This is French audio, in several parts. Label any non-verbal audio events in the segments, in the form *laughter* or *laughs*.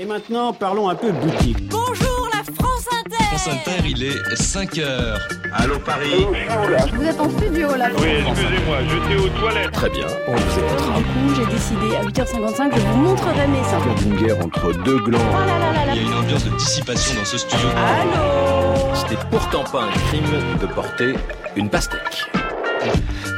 Et maintenant, parlons un peu boutique. Bonjour la France Inter France Inter, il est 5 heures. Allô Paris Vous êtes en studio là Oui, excusez-moi, j'étais aux toilettes. Très bien, on vous écoutera. Du coup, j'ai décidé à 8h55, je vous montrerai mes seins. d'une guerre entre deux glands. Oh là là là là Il y a une ambiance de dissipation dans ce studio. Allô? C'était pourtant pas un crime de porter une pastèque.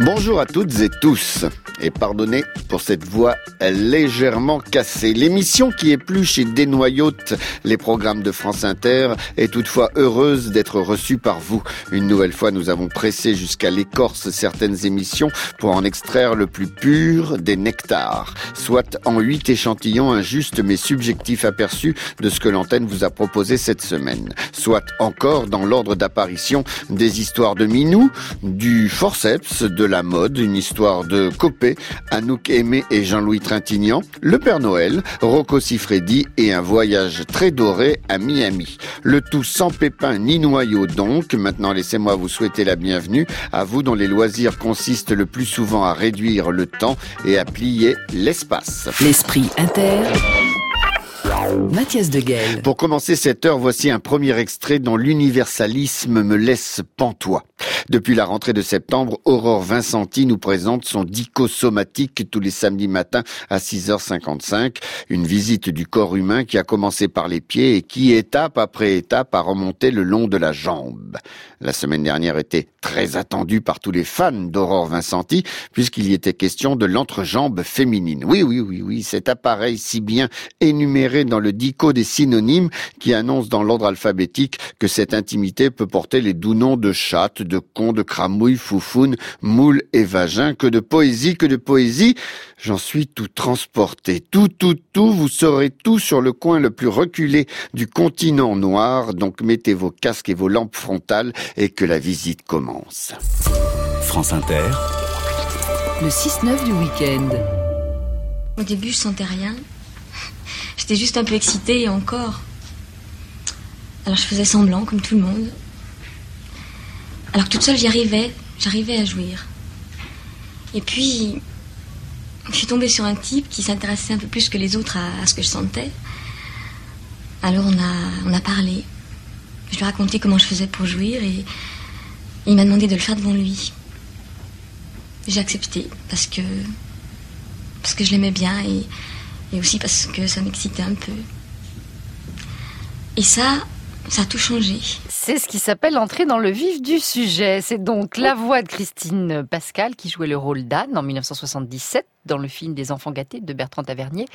Bonjour à toutes et tous, et pardonnez pour cette voix légèrement cassée. L'émission qui épluche et dénoyote les programmes de France Inter est toutefois heureuse d'être reçue par vous. Une nouvelle fois, nous avons pressé jusqu'à l'écorce certaines émissions pour en extraire le plus pur des nectars, soit en huit échantillons injustes mais subjectifs aperçus de ce que l'antenne vous a proposé cette semaine, soit encore dans l'ordre d'apparition des histoires de Minou, du forceps, de la mode, une histoire de Copé, Anouk Aimé et Jean-Louis Trintignant, le Père Noël, Rocco Siffredi et un voyage très doré à Miami. Le tout sans pépin ni noyau donc. Maintenant, laissez-moi vous souhaiter la bienvenue à vous dont les loisirs consistent le plus souvent à réduire le temps et à plier l'espace. L'esprit inter. Mathias de Guel. Pour commencer cette heure, voici un premier extrait dont l'universalisme me laisse pantois. Depuis la rentrée de septembre, Aurore Vincenti nous présente son dico somatique tous les samedis matins à 6h55. Une visite du corps humain qui a commencé par les pieds et qui, étape après étape, a remonté le long de la jambe. La semaine dernière était très attendue par tous les fans d'Aurore Vincenti puisqu'il y était question de l'entrejambe féminine. Oui, oui, oui, oui, cet appareil si bien énuméré dans le dico des synonymes qui annonce dans l'ordre alphabétique que cette intimité peut porter les doux noms de chatte, de con, de cramouille, foufoune, moule et vagin, que de poésie, que de poésie. J'en suis tout transporté. Tout, tout, tout, vous saurez tout sur le coin le plus reculé du continent noir, donc mettez vos casques et vos lampes frontales et que la visite commence. France Inter. Le 6-9 du week-end. Au début, je sentais rien. J'étais juste un peu excitée et encore. Alors je faisais semblant, comme tout le monde. Alors toute seule, j'y arrivais. J'arrivais à jouir. Et puis, je suis tombée sur un type qui s'intéressait un peu plus que les autres à, ce que je sentais. Alors on a, parlé. Je lui ai raconté comment je faisais pour jouir et il m'a demandé de le faire devant lui. J'ai accepté parce que parce que je l'aimais bien et, et aussi parce que ça m'excitait un peu. Et ça, ça a tout changé. C'est ce qui s'appelle entrer dans le vif du sujet. C'est donc la voix de Christine Pascal qui jouait le rôle d'Anne en 1977 dans le film des enfants gâtés de Bertrand Tavernier.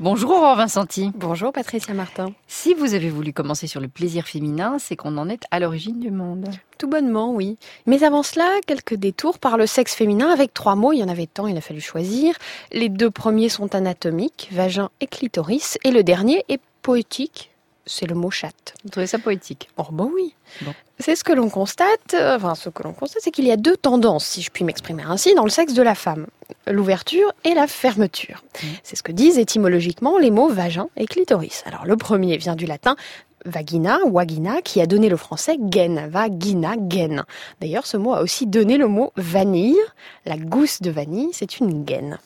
Bonjour Aurore Vincenti. Bonjour Patricia Martin. Si vous avez voulu commencer sur le plaisir féminin, c'est qu'on en est à l'origine du monde. Tout bonnement, oui. Mais avant cela, quelques détours par le sexe féminin avec trois mots. Il y en avait tant, il a fallu choisir. Les deux premiers sont anatomiques, vagin et clitoris. Et le dernier est poétique, c'est le mot chatte. Vous trouvez ça poétique? Oh bah oui. Bon. C'est ce que l'on constate, euh, enfin ce que l'on constate, c'est qu'il y a deux tendances, si je puis m'exprimer ainsi, dans le sexe de la femme. L'ouverture et la fermeture. C'est ce que disent étymologiquement les mots vagin et clitoris. Alors le premier vient du latin vagina, wagina, qui a donné le français gaine, vagina, gaine. D'ailleurs, ce mot a aussi donné le mot vanille. La gousse de vanille, c'est une gaine.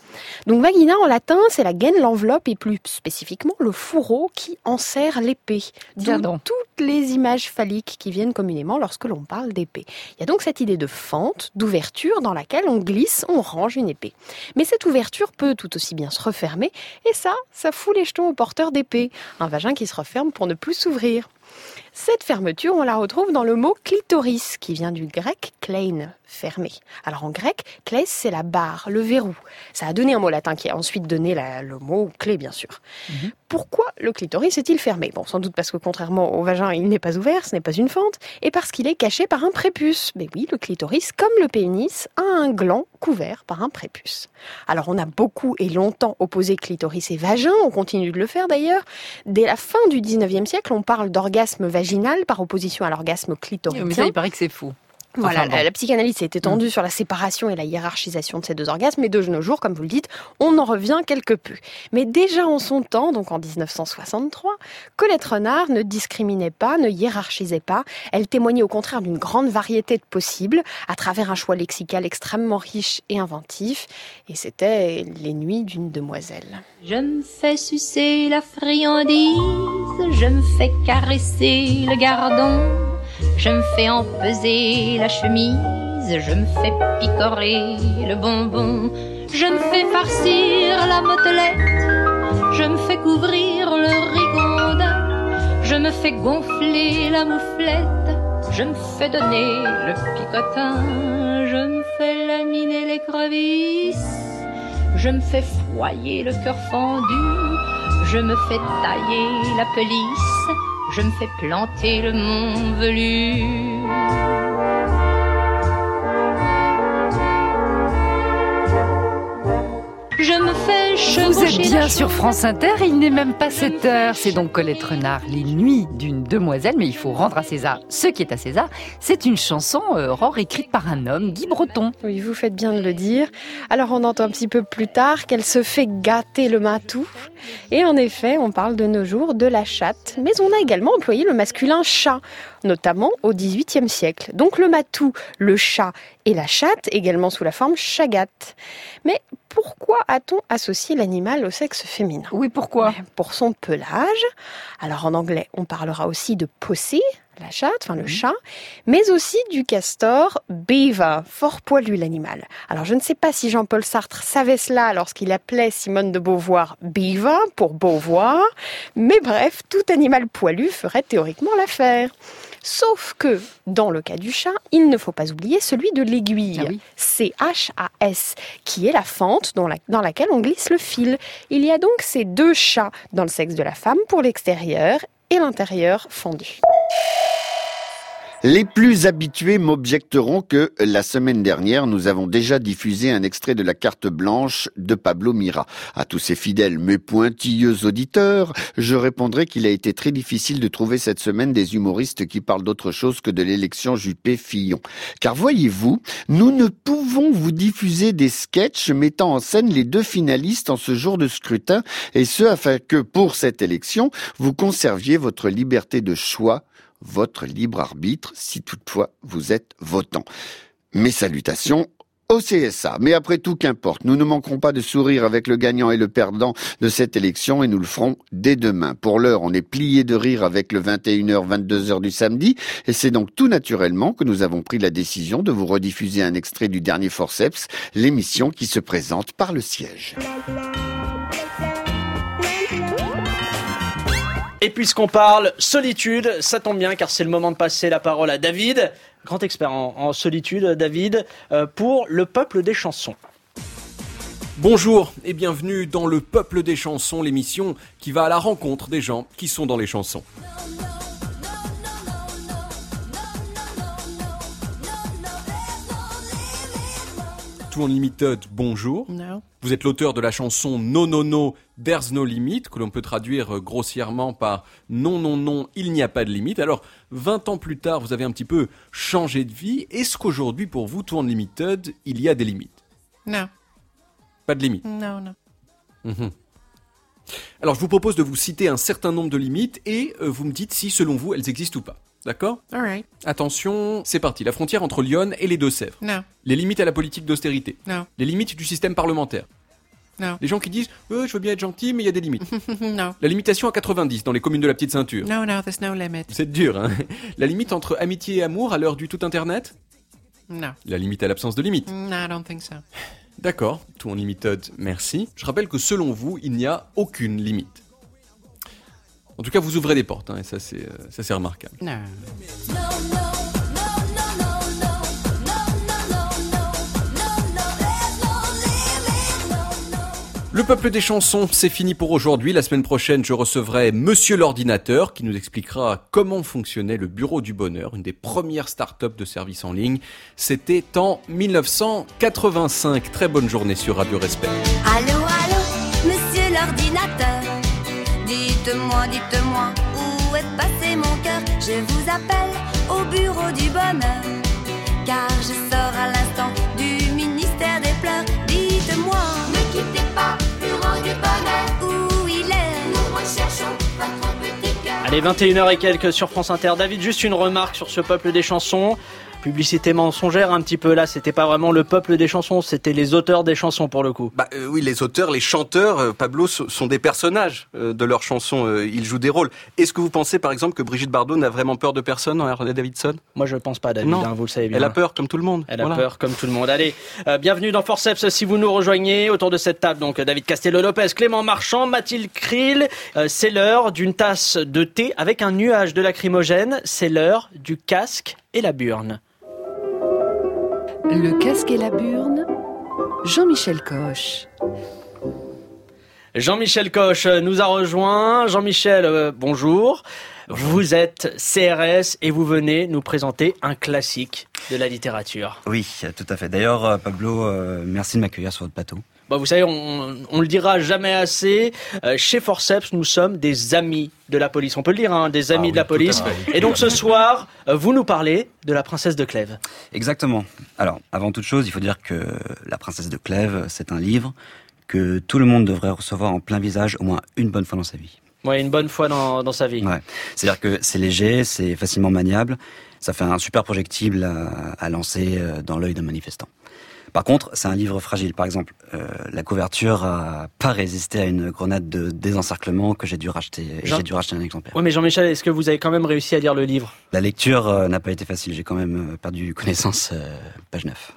Donc vagina en latin, c'est la gaine, l'enveloppe et plus spécifiquement le fourreau qui enserre l'épée. D'où toutes les images phalliques qui viennent communément lorsque l'on parle d'épée. Il y a donc cette idée de fente, d'ouverture dans laquelle on glisse, on range une épée. Mais cette ouverture peut tout aussi bien se refermer et ça, ça fout les jetons au porteur d'épée. Un vagin qui se referme pour ne plus s'ouvrir. rire. Cette fermeture, on la retrouve dans le mot clitoris, qui vient du grec klein, fermé. Alors en grec, kleis, c'est la barre, le verrou. Ça a donné un mot latin qui a ensuite donné la- le mot clé, bien sûr. Pourquoi le clitoris est-il fermé? Bon, sans doute parce que contrairement au vagin, il n'est pas ouvert, ce n'est pas une fente, et parce qu'il est caché par un prépuce. Mais oui, le clitoris, comme le pénis, a un gland couvert par un prépuce. Alors on a beaucoup et longtemps opposé clitoris et vagin, on continue de le faire d'ailleurs. Dès la fin du 19e siècle, on parle d'orgasme vaginal par opposition à l'orgasme Mais ça, clitoridien. il paraît que c'est faux. Voilà, Enfin, bon. la, la psychanalyse s'est étendue sur la séparation et la hiérarchisation de ces deux orgasmes, mais de nos jours, comme vous le dites, on en revient quelque peu. Mais déjà en son temps, donc en 1963, Colette Renard ne discriminait pas, ne hiérarchisait pas. Elle témoignait au contraire d'une grande variété de possibles, à travers un choix lexical extrêmement riche et inventif. Et c'était Les Nuits d'une demoiselle. Je me fais sucer la friandise, je me fais caresser le gardon, je me fais empeser la chemise, je me fais picorer le bonbon, je me fais farcir la motelette, je me fais couvrir le rigondin, je me fais gonfler la mouflette, je me fais donner le picotin, je me fais laminer les crevisses. Je me fais foyer le cœur fendu, je me fais tailler la pelisse, je me fais planter le mont velu. Vous êtes bien sur France Inter, il n'est même pas 7 heures. C'est donc Colette Renard, Les Nuits d'une demoiselle, mais il faut rendre à César ce qui est à César. C'est une chanson, euh, Aurore, écrite par un homme, Guy Breton. Oui, vous faites bien de le dire. Alors on entend un petit peu plus tard qu'elle se fait gâter le matou. Et en effet, on parle de nos jours de la chatte, mais on a également employé le masculin chat, notamment au XVIIIe siècle. Donc le matou, le chat et la chatte, également sous la forme chagat. Mais pourquoi a-t-on associé l'animal au sexe féminin? Oui, pourquoi? Pour son pelage. Alors en anglais, on parlera aussi de pussy, la chatte, enfin le chat, mais aussi du castor beaver, fort poilu l'animal. Alors je ne sais pas si Jean-Paul Sartre savait cela lorsqu'il appelait Simone de Beauvoir beaver pour Beauvoir, mais bref, tout animal poilu ferait théoriquement l'affaire. Sauf que, dans le cas du chat, il ne faut pas oublier celui de l'aiguille. Ah oui. C-H-A-S, qui est la fente dans, la- dans laquelle on glisse le fil. Il y a donc ces deux chats dans le sexe de la femme pour l'extérieur et l'intérieur fendu. Les plus habitués m'objecteront que la semaine dernière, nous avons déjà diffusé un extrait de la carte blanche de Pablo Mira. À tous ces fidèles mais pointilleux auditeurs, je répondrai qu'il a été très difficile de trouver cette semaine des humoristes qui parlent d'autre chose que de l'élection Juppé-Fillon. Car voyez-vous, nous ne pouvons vous diffuser des sketchs mettant en scène les deux finalistes en ce jour de scrutin, et ce afin que pour cette élection, vous conserviez votre liberté de choix votre libre arbitre si toutefois vous êtes votant. Mes salutations au CSA. Mais après tout, qu'importe, nous ne manquerons pas de sourire avec le gagnant et le perdant de cette élection et nous le ferons dès demain. Pour l'heure, on est plié de rire avec le 21h, 22h du samedi et c'est donc tout naturellement que nous avons pris la décision de vous rediffuser un extrait du dernier Forceps, l'émission qui se présente par le siège. Et puisqu'on parle solitude, ça tombe bien car c'est le moment de passer la parole à David, grand expert en, solitude, David, euh, pour le peuple des chansons. Bonjour et bienvenue dans le Peuple des chansons, l'émission qui va à la rencontre des gens qui sont dans les chansons. Unlimited, bonjour. No. Vous êtes l'auteur de la chanson No No No, There's No Limit, que l'on peut traduire euh, grossièrement par Non Non Non, il n'y a pas de limite. Alors, 20 ans plus tard, vous avez un petit peu changé de vie. Est-ce qu'aujourd'hui, pour vous, Tout Unlimited, il y a des limites? No. Pas de limite No, no. Mhm. Alors, je vous propose de vous citer un certain nombre de limites et euh, vous me dites si, selon vous, elles existent ou pas. D'accord. Attention, c'est parti. La frontière entre Lyon et les Deux-Sèvres. No. Les limites à la politique d'austérité. No. Les limites du système parlementaire. No. Les gens qui disent euh, Je veux bien être gentil, mais il y a des limites. *laughs* no. La limitation à 90 dans les communes de la petite ceinture. No, no, there's no limit. C'est dur, hein *laughs* La limite entre amitié et amour à l'heure du tout internet No. La limite à l'absence de limite. No, I don't think so. D'accord, tout en limited, merci. Je rappelle que selon vous, il n'y a aucune limite. En tout cas, vous ouvrez des portes, hein, et ça c'est, euh, ça c'est remarquable. Le peuple des chansons, c'est fini pour aujourd'hui. La semaine prochaine, je recevrai Monsieur l'ordinateur qui nous expliquera comment fonctionnait le bureau du bonheur, une des premières startups de services en ligne. C'était en 1985. Très bonne journée sur Radio Respect. Allô, Dites-moi, dites-moi, où est passé mon cœur? Je vous appelle au bureau du bonheur. car je sors à l'instant du ministère des pleurs. Dites-moi, ne quittez pas bureau du bonheur. Où il est? Nous recherchons votre petit cœur. Allez, 21h et quelques sur France Inter. David, juste une remarque sur ce peuple des chansons. Publicité mensongère un petit peu là, c'était pas vraiment le peuple des chansons, c'était les auteurs des chansons pour le coup. Bah euh, oui, les auteurs, les chanteurs, euh, Pablo, so- sont des personnages euh, de leurs chansons. ils jouent des rôles. Est-ce que vous pensez, par exemple, que Brigitte Bardot n'a vraiment peur de personne en Harley Davidson? Moi, je pense pas, David, Non. hein, vous le savez bien. Elle a peur, comme tout le monde. Elle a peur comme tout le monde. Allez, bienvenue dans Forceps si vous nous rejoignez autour de cette table. Donc David Castello-Lopez, Clément Marchand, Mathilde Krill. C'est l'heure d'une tasse de thé avec un nuage de lacrymogène. C'est l'heure du casque et la burne. Le casque et la burne, Jean-Michel Coche. Jean-Michel Coche nous a rejoint. Jean-Michel, euh, bonjour. Vous êtes CRS et vous venez nous présenter un classique de la littérature. Oui, tout à fait. D'ailleurs, euh, Pablo, euh, merci de m'accueillir sur votre plateau. Bah, vous savez, on, on le dira jamais assez. euh, chez Forceps, nous sommes des amis de la police. On peut le dire, hein, des amis Ah de la oui, police. Et donc ce soir, euh, vous nous parlez de la princesse de Clèves. Exactement. Alors, avant toute chose, il faut dire que La princesse de Clèves, c'est un livre que tout le monde devrait recevoir en plein visage au moins une bonne fois dans sa vie. Ouais, une bonne fois dans, dans sa vie. Ouais. C'est-à-dire que c'est léger, c'est facilement maniable, ça fait un super projectile à, à lancer euh, dans l'œil d'un manifestant. Par contre, c'est un livre fragile. Par exemple, euh, la couverture a pas résisté à une grenade de désencerclement que j'ai dû racheter. Jean- J'ai dû racheter un exemplaire. Oui, mais Jean-Michel, est-ce que vous avez quand même réussi à lire le livre? La lecture euh, n'a pas été facile. J'ai quand même euh, perdu connaissance euh, page 9.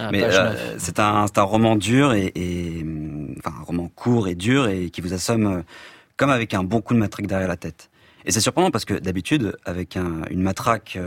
Ah, Mais page 9. c'est un, roman dur et, et, hum, enfin un roman court et dur et qui vous assomme comme avec un bon coup de matraque derrière la tête. Et c'est surprenant parce que d'habitude, avec un- une matraque,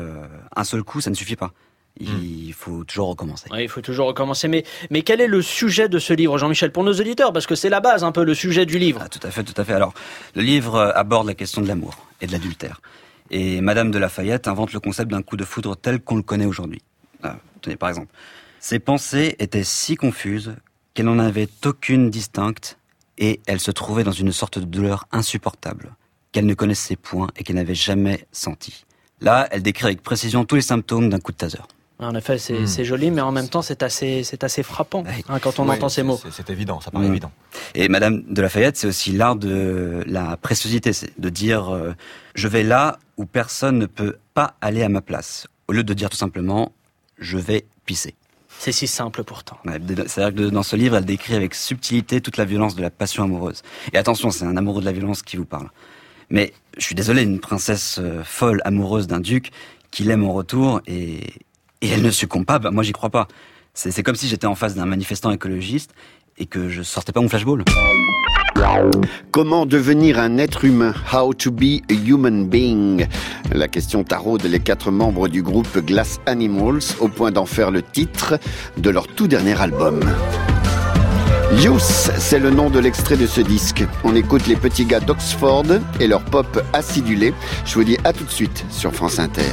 un seul coup, ça ne suffit pas. Il faut toujours recommencer. Ouais, il faut toujours recommencer. Mais, mais quel est le sujet de ce livre, Jean-Michel, pour nos auditeurs? Parce que c'est la base, un peu, le sujet du livre. Ah, tout à fait, tout à fait. Alors, le livre euh, aborde la question de l'amour et de l'adultère. Et Madame de Lafayette invente le concept d'un coup de foudre tel qu'on le connaît aujourd'hui. Ah, tenez, par exemple. Ses pensées étaient si confuses qu'elle n'en avait aucune distincte et elle se trouvait dans une sorte de douleur insupportable qu'elle ne connaissait point et qu'elle n'avait jamais sentie. Là, elle décrit avec précision tous les symptômes d'un coup de taser. En effet, c'est Hmm. c'est joli, mais en même temps, c'est assez, c'est assez frappant hein, quand on entend ces mots. C'est évident, ça paraît Mm. évident. Et Madame de Lafayette, c'est aussi l'art de la préciosité, c'est de dire euh, je vais là où personne ne peut pas aller à ma place, au lieu de dire tout simplement je vais pisser. C'est si simple pourtant. Ouais, C'est-à-dire que dans ce livre, elle décrit avec subtilité toute la violence de la passion amoureuse. Et attention, c'est un amoureux de la violence qui vous parle. Mais je suis désolé, une princesse euh, folle, amoureuse d'un duc, qui l'aime en retour et, et elle ne succombe pas, bah, moi j'y crois pas. C'est comme si j'étais en face d'un manifestant écologiste et que je sortais pas mon flashball. Comment devenir un être humain? How to be a human being? La question taraude les quatre membres du groupe Glass Animals au point d'en faire le titre de leur tout dernier album. Youth, c'est le nom de l'extrait de ce disque. On écoute les petits gars d'Oxford et leur pop acidulé. Je vous dis à tout de suite sur France Inter.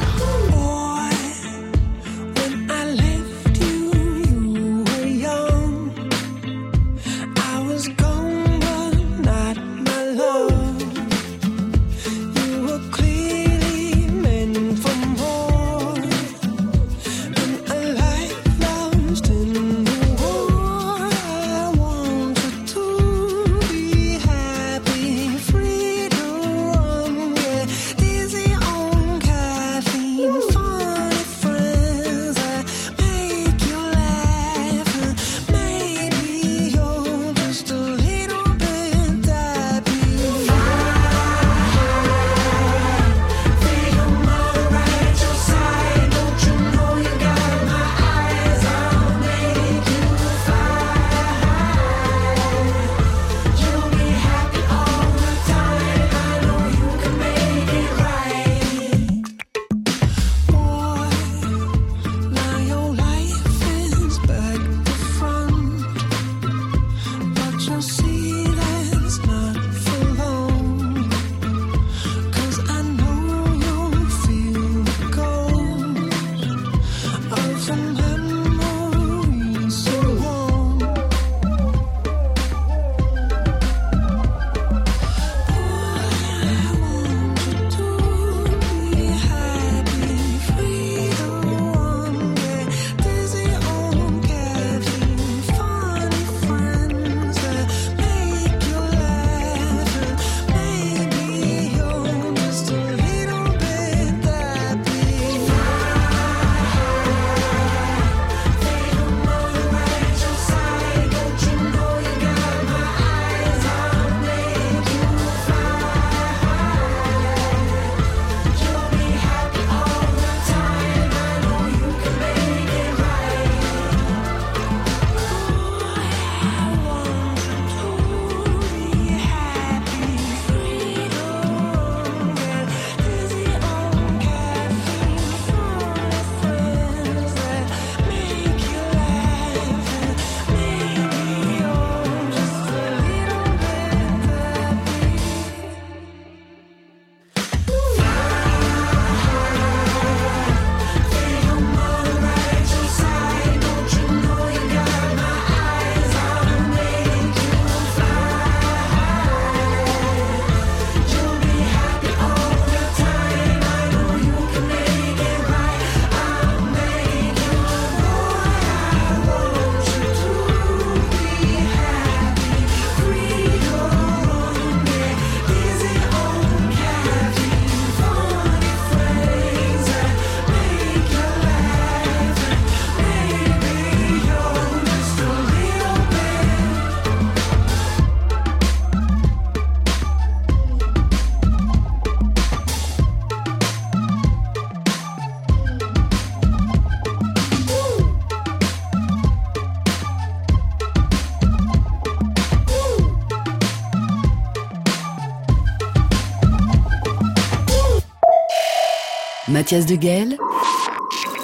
Mathias de Guel,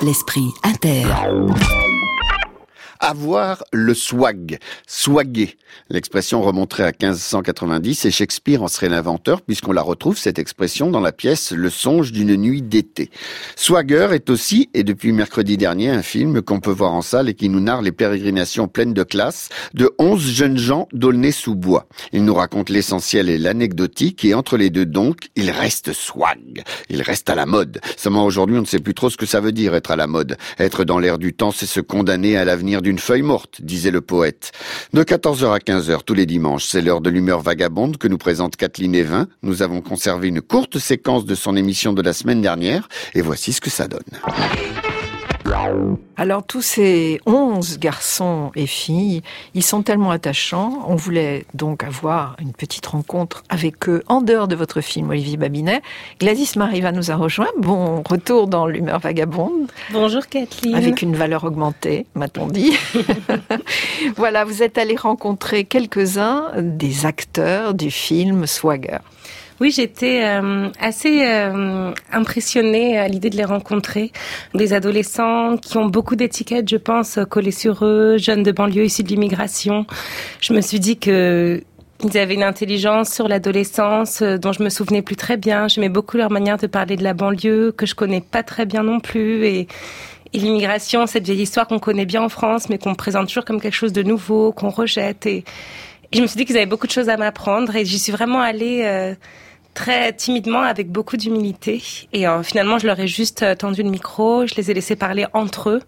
l'esprit inter. Avoir le swag, swaguer. L'expression remonterait à 1590 et Shakespeare en serait l'inventeur puisqu'on la retrouve cette expression dans la pièce Le songe d'une nuit d'été. Swagger est aussi, et depuis mercredi dernier, un film qu'on peut voir en salle et qui nous narre les pérégrinations pleines de classe de 11 jeunes gens d'Aulnay-sous-Bois. Il nous raconte l'essentiel et l'anecdotique et entre les deux donc, il reste swag. Il reste à la mode. Seulement aujourd'hui, on ne sait plus trop ce que ça veut dire être à la mode. Être dans l'air du temps, c'est se condamner à l'avenir d'une feuille morte, disait le poète. De 14h à 15h tous les dimanches, c'est l'heure de l'humeur vagabonde que nous présente Kathleen Evin. Nous avons conservé une courte séquence de son émission de la semaine dernière et voici ce que ça donne. Alors tous ces onze garçons et filles, ils sont tellement attachants. On voulait donc avoir une petite rencontre avec eux en dehors de votre film, Olivier Babinet. Gladys Mariva nous a rejoint. Bon retour dans l'humeur vagabonde. Bonjour Kathleen. Avec une valeur augmentée, m'a-t-on dit. *laughs* voilà, vous êtes allé rencontrer quelques-uns des acteurs du film Swagger. Oui, j'étais euh, assez euh, impressionnée à l'idée de les rencontrer. Des adolescents qui ont beaucoup d'étiquettes, je pense, collées sur eux, jeunes de banlieue issus de l'immigration. Je me suis dit que ils avaient une intelligence sur l'adolescence euh, dont je me souvenais plus très bien. J'aimais beaucoup leur manière de parler de la banlieue que je connais pas très bien non plus et l'immigration, cette vieille histoire qu'on connaît bien en France, mais qu'on présente toujours comme quelque chose de nouveau, qu'on rejette. Et, je me suis dit qu'ils avaient beaucoup de choses à m'apprendre et j'y suis vraiment allée euh, très timidement, avec beaucoup d'humilité. Et euh, finalement, je leur ai juste euh, tendu le micro, je les ai laissés parler entre eux.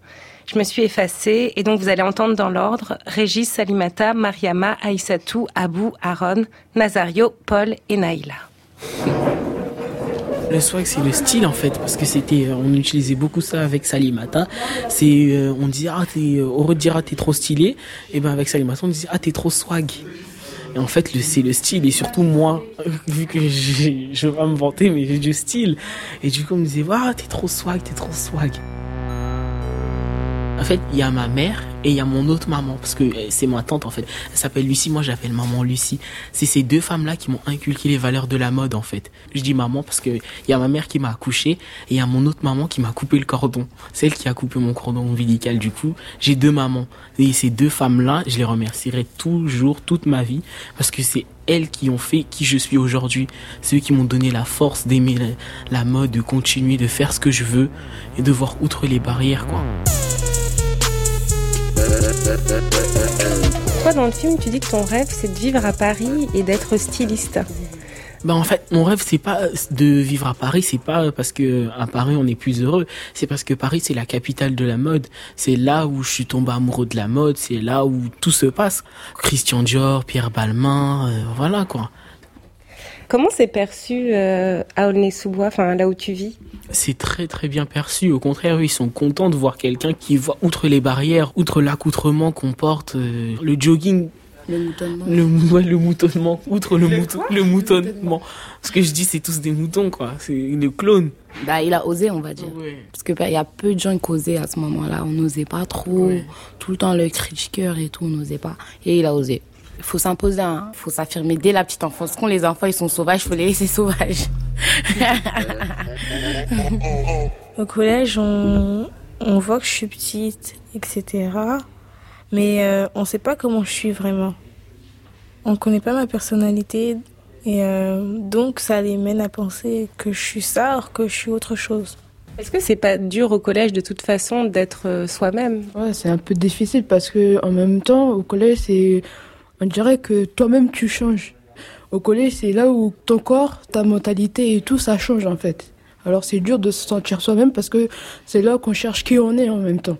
Je me suis effacée et donc vous allez entendre dans l'ordre Régis, Salimata, Mariama, Aïssatou, Abou, Aaron, Nazario, Paul et Naïla. Le swag, c'est le style en fait, parce que c'était, euh, on utilisait beaucoup ça avec Salimata. C'est, euh, on disait ah t'es, euh, ah t'es trop stylé, et ben avec Salimata on disait ah t'es trop swag. Et en fait, le, c'est le style et surtout moi, *laughs* vu que je vais pas me vanter, mais j'ai du style. Et du coup on me disait ah t'es trop swag, t'es trop swag. En fait, il y a ma mère et il y a mon autre maman, parce que euh, c'est ma tante en fait. Elle s'appelle Lucie, moi j'appelle maman Lucie. C'est ces deux femmes-là qui m'ont inculqué les valeurs de la mode en fait. Je dis maman parce que il y a ma mère qui m'a accouché et il y a mon autre maman qui m'a coupé le cordon. Celle qui a coupé mon cordon ombilical du coup. J'ai deux mamans. Et ces deux femmes-là, je les remercierai toujours, toute ma vie, parce que c'est elles qui ont fait qui je suis aujourd'hui. C'est eux qui m'ont donné la force d'aimer la, la mode, de continuer, de faire ce que je veux et de voir outre les barrières quoi. Toi, dans le film, tu dis que ton rêve, c'est de vivre à Paris et d'être styliste. Bah en fait, mon rêve c'est pas de vivre à Paris, c'est pas parce que à Paris on est plus heureux, c'est parce que Paris c'est la capitale de la mode, c'est là où je suis tombé amoureux de la mode, c'est là où tout se passe. Christian Dior, Pierre Balmain, euh, voilà quoi. Comment c'est perçu euh, à Aulnay-sous-Bois, enfin là où tu vis? C'est très très bien perçu. Au contraire, ils sont contents de voir quelqu'un qui voit outre les barrières, outre l'accoutrement qu'on porte, euh, le jogging. Le moutonnement. Le, mou- ouais, le moutonnement. Outre le, mouton, le moutonnement. Ce que je dis, c'est tous des moutons, quoi. C'est le clone. Bah, il a osé, on va dire. Parce que bah, y a peu de gens qui osaient à ce moment-là. On n'osait pas trop. Tout le temps, le critiqueur et tout, on n'osait pas. Et il a osé. Il faut s'imposer, hein. Il faut s'affirmer dès la petite enfance. Quand les enfants, ils sont sauvages, il faut les laisser sauvages. *laughs* Au collège, on, on voit que je suis petite, etc. Mais euh, on ne sait pas comment je suis vraiment. On ne connaît pas ma personnalité. Et euh, donc, ça les mène à penser que je suis ça alors que je suis autre chose. Est-ce que c'est pas dur au collège de toute façon d'être euh, soi-même? Ouais, c'est un peu difficile parce que en même temps, au collège, c'est, on dirait que toi-même tu changes. Au collège, c'est là où ton corps, ta mentalité et tout, ça change en fait. Alors c'est dur de se sentir soi-même parce que c'est là qu'on cherche qui on est en même temps.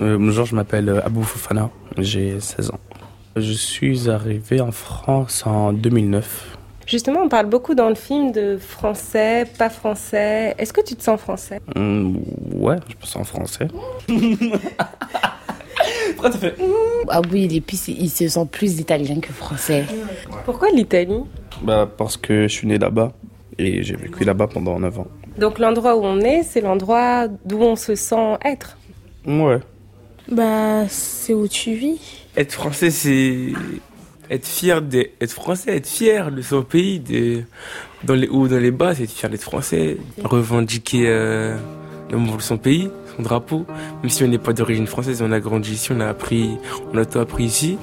Euh, bonjour, je m'appelle euh, Abou Fofana, j'ai 16 ans. Je suis arrivé en France en 2009. Justement, on parle beaucoup dans le film de français, pas français. Est-ce que tu te sens français? Hum, ouais, je pense en français. *laughs* Ah oui, et puis il se sent plus italien que français. Pourquoi l'Italie? Bah, parce que je suis né là-bas et j'ai vécu là-bas pendant 9 ans. Donc l'endroit où on est, c'est l'endroit d'où on se sent être. Ouais. Bah, c'est où tu vis. Être français, c'est être fier d'être français, être fier de son pays, de, dans les hauts ou dans les bas, c'est de faire d'être français, revendiquer euh, l'amour de son pays, drapeau. Même si on n'est pas d'origine française, on a grandi ici, on a appris, on a tout appris ici.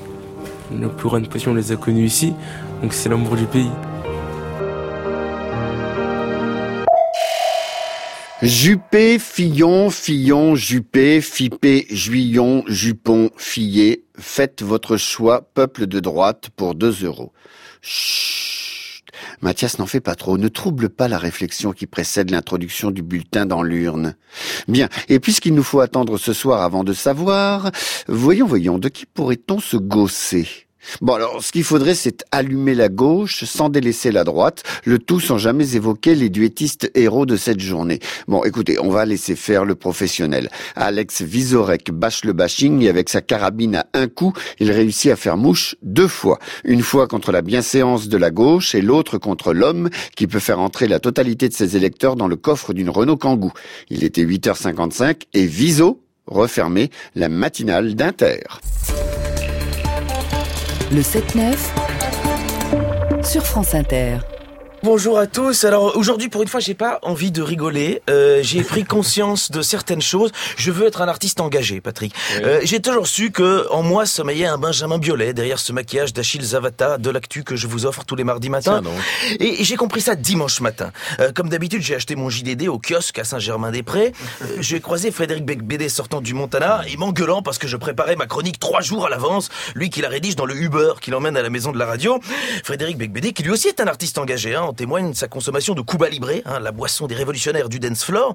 Nos plus grandes passions, on les a connues ici. Donc c'est l'amour du pays. Juppé, Fillon, Fillon, Juppé, Fipé, Juillon, Jupon, Fillet. Faites votre choix, peuple de droite, pour 2 euros. Chut. Mathias n'en fait pas trop. Ne trouble pas la réflexion qui précède l'introduction du bulletin dans l'urne. Bien. Et puisqu'il nous faut attendre ce soir avant de savoir, voyons, voyons, de qui pourrait-on se gausser? Bon alors, ce qu'il faudrait, c'est allumer la gauche sans délaisser la droite, le tout sans jamais évoquer les duettistes héros de cette journée. Bon, écoutez, on va laisser faire le professionnel. Alex Vizorek bâche le bashing et avec sa carabine à un coup, il réussit à faire mouche deux fois. Une fois contre la bienséance de la gauche et l'autre contre l'homme qui peut faire entrer la totalité de ses électeurs dans le coffre d'une Renault Kangoo. Il était 8h55 et Viso refermait la matinale d'Inter. Le 7-9 sur France Inter. Bonjour à tous. Alors aujourd'hui, pour une fois, j'ai pas envie de rigoler. Euh, j'ai pris *laughs* conscience de certaines choses. Je veux être un artiste engagé, Patrick. Euh, j'ai toujours su que en moi sommeillait un Benjamin Biolay derrière ce maquillage d'Achille Zavata de l'actu que je vous offre tous les mardis matins. Et, et j'ai compris ça dimanche matin. Euh, comme d'habitude, j'ai acheté mon JDD au kiosque à Saint-Germain-des-Prés. Euh, j'ai croisé Frédéric Becbédé sortant du Montana et m'engueulant parce que je préparais ma chronique trois jours à l'avance. Lui qui la rédige dans le Uber qui l'emmène à la maison de la radio. Frédéric Becbédé qui lui aussi est un artiste engagé. Hein, en témoigne sa consommation de Cuba Libre, hein, la boisson des révolutionnaires du dance floor.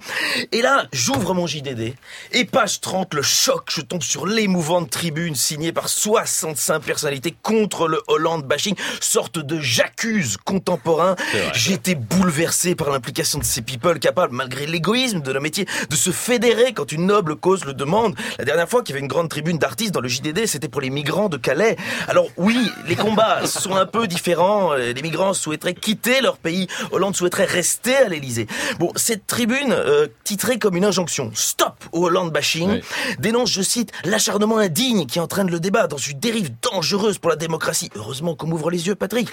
Et là, j'ouvre mon JDD et page 30, le choc, je tombe sur l'émouvante tribune signée par 65 personnalités contre le Hollande bashing, sorte de j'accuse contemporain. J'étais bouleversé par l'implication de ces people capables, malgré l'égoïsme de leur métier, de se fédérer quand une noble cause le demande. La dernière fois qu'il y avait une grande tribune d'artistes dans le JDD, c'était pour les migrants de Calais. Alors oui, les combats sont un peu différents. Les migrants souhaiteraient quitter leur pays. Hollande souhaiterait rester à l'Elysée. Bon, cette tribune, euh, titrée comme une injonction, stop au Hollande bashing, dénonce, je cite, l'acharnement indigne qui entraîne le débat dans une dérive dangereuse pour la démocratie. Heureusement qu'on m'ouvre les yeux, Patrick.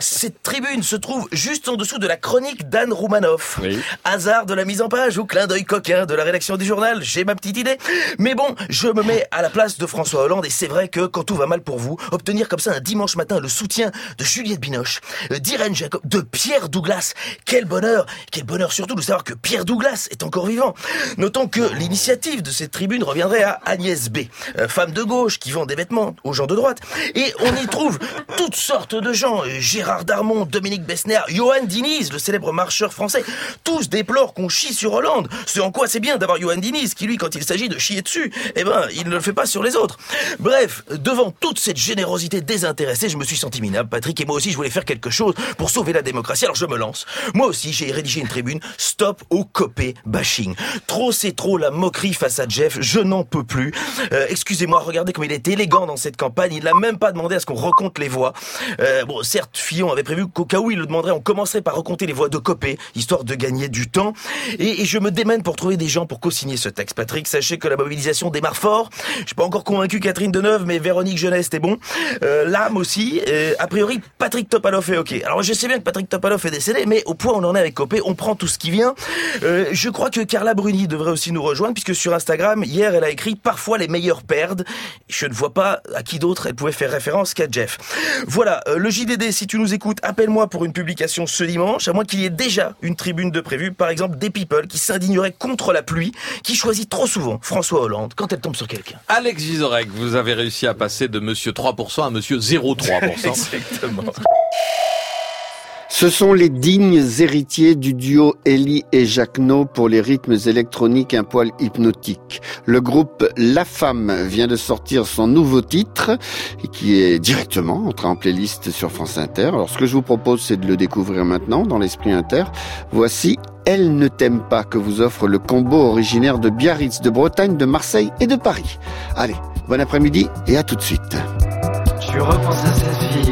Cette tribune se trouve juste en dessous de la chronique d'Anne Roumanoff. Hasard de la mise en page ou clin d'œil coquin de la rédaction du journal, j'ai ma petite idée. Mais bon, je me mets à la place de François Hollande et c'est vrai que quand tout va mal pour vous, obtenir comme ça un dimanche matin le soutien de Juliette Binoche, euh, d'Irène Jacob, de Pierre Douglas, quel bonheur, quel bonheur surtout de savoir que Pierre Douglas est encore vivant. Notons que l'initiative de cette tribune reviendrait à Agnès B, euh, femme de gauche qui vend des vêtements aux gens de droite. Et on y trouve *laughs* toutes sortes de gens, euh, Gérard Darmon, Dominique Bessner, Johan Diniz, le célèbre marcheur français, tous déplorent qu'on chie sur Hollande. Ce en quoi c'est bien d'avoir Johan Diniz, qui lui, quand il s'agit de chier dessus, eh ben, il ne le fait pas sur les autres. Bref, devant toute cette générosité désintéressée, je me suis senti minable, Patrick, et moi aussi, je voulais faire quelque chose pour sauver la démocratie, alors je me lance. Moi aussi, j'ai rédigé une tribune, stop au copé bashing. Trop, c'est trop la moquerie face à Jeff, je n'en peux plus. Euh, Excusez-moi, regardez comme il est élégant dans cette campagne, il n'a même pas demandé à ce qu'on recompte les voix. Euh, bon, certes, Fillon avait prévu qu'au cas où il le demanderait, on commencerait par recompter les voix de Copé, histoire de gagner du temps. Et, je me démène pour trouver des gens pour co-signer ce texte. Patrick, sachez que la mobilisation démarre fort. Je suis pas encore convaincu Catherine Deneuve, mais Véronique Jeunesse, c'était bon. Euh, L'âme aussi. A priori, Patrick Topalov est ok. Alors je sais bien que Patrick Topalov est décédé, mais au point où on en est avec Copé, on prend tout ce qui vient. Euh, je crois que Carla Bruni devrait aussi nous rejoindre, puisque sur Instagram, hier, elle a écrit « Parfois les meilleurs perdent ». Je ne vois pas à qui d'autre elle pouvait faire référence qu'à Jeff. Voilà, euh, le JDD, si tu nous écoutes, appelle-moi pour une publication ce dimanche, à moins qu'il y ait déjà une tribune de prévue, par exemple des people qui s'indigneraient contre la pluie, qui choisit trop souvent François Hollande quand elle tombe sur quelqu'un. Alex Vizorek, vous avez réussi à passer de monsieur 3% à monsieur 0,3%. *laughs* Exactement. Ce sont les dignes héritiers du duo Ellie et Jacquenot pour les rythmes électroniques un poil hypnotiques. Le groupe La Femme vient de sortir son nouveau titre, qui est directement entré en playlist sur France Inter. Alors ce que je vous propose, c'est de le découvrir maintenant dans l'esprit inter. Voici Elle ne t'aime pas que vous offre le combo originaire de Biarritz, de Bretagne, de Marseille et de Paris. Allez, bon après-midi et à tout de suite. Je à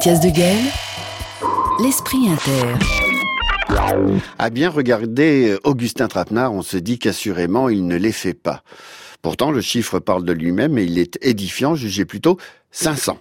Mathias de l'esprit inter. À bien regarder Augustin Trapenard, on se dit qu'assurément, il ne les fait pas. Pourtant, le chiffre parle de lui-même et il est édifiant, jugez plutôt 500.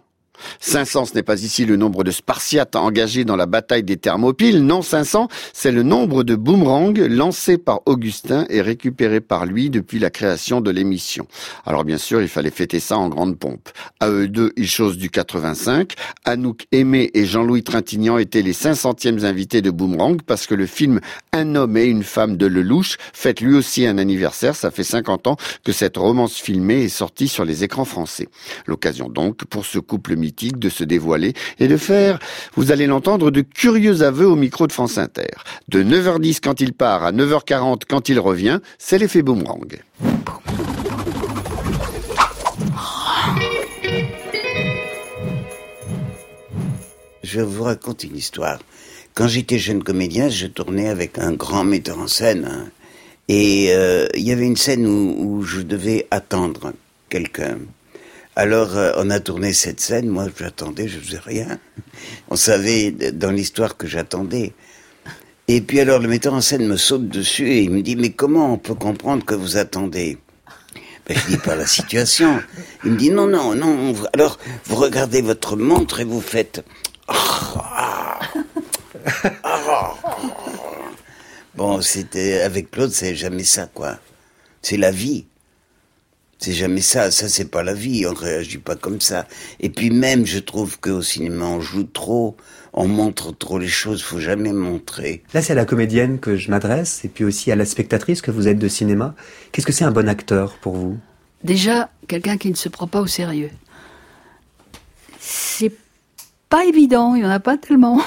500, ce n'est pas ici le nombre de Spartiates engagés dans la bataille des Thermopyles. Non, 500, c'est le nombre de boomerangs lancés par Augustin et récupérés par lui depuis la création de l'émission. Alors bien sûr, il fallait fêter ça en grande pompe. À eux deux, ils chose du 85. Anouk Aimé et Jean-Louis Trintignant étaient les 500e invités de Boomerang parce que le film Un homme et une femme de Lelouch fête lui aussi un anniversaire. Ça fait 50 ans que cette romance filmée est sortie sur les écrans français. L'occasion donc pour ce couple de se dévoiler et de faire, vous allez l'entendre, de curieux aveux au micro de France Inter. De 9h10 quand il part à 9h40 quand il revient, c'est l'effet boomerang. Je vous raconte une histoire. Quand j'étais jeune comédien, je tournais avec un grand metteur en scène. hein. et euh, il y avait une scène où je devais attendre quelqu'un. Alors, euh, on a tourné cette scène. Moi, j'attendais, je faisais rien. On savait dans l'histoire que j'attendais. Et puis alors, le metteur en scène me saute dessus et il me dit, mais comment on peut comprendre que vous attendez? Ben, je dis pas la situation. Il me dit non, non, non. Alors, vous regardez votre montre et vous faites. *laughs* Bon, c'était avec Claude, c'est jamais ça, quoi. C'est la vie. C'est jamais ça. Ça, c'est pas la vie. On réagit pas comme ça. Et puis même, je trouve qu'au cinéma, on joue trop, on montre trop les choses. Faut jamais montrer. Là, c'est à la comédienne que je m'adresse, et puis aussi à la spectatrice que vous êtes de cinéma. Qu'est-ce que c'est un bon acteur pour vous? Déjà, quelqu'un qui ne se prend pas au sérieux. C'est pas évident, il n'y en a pas tellement.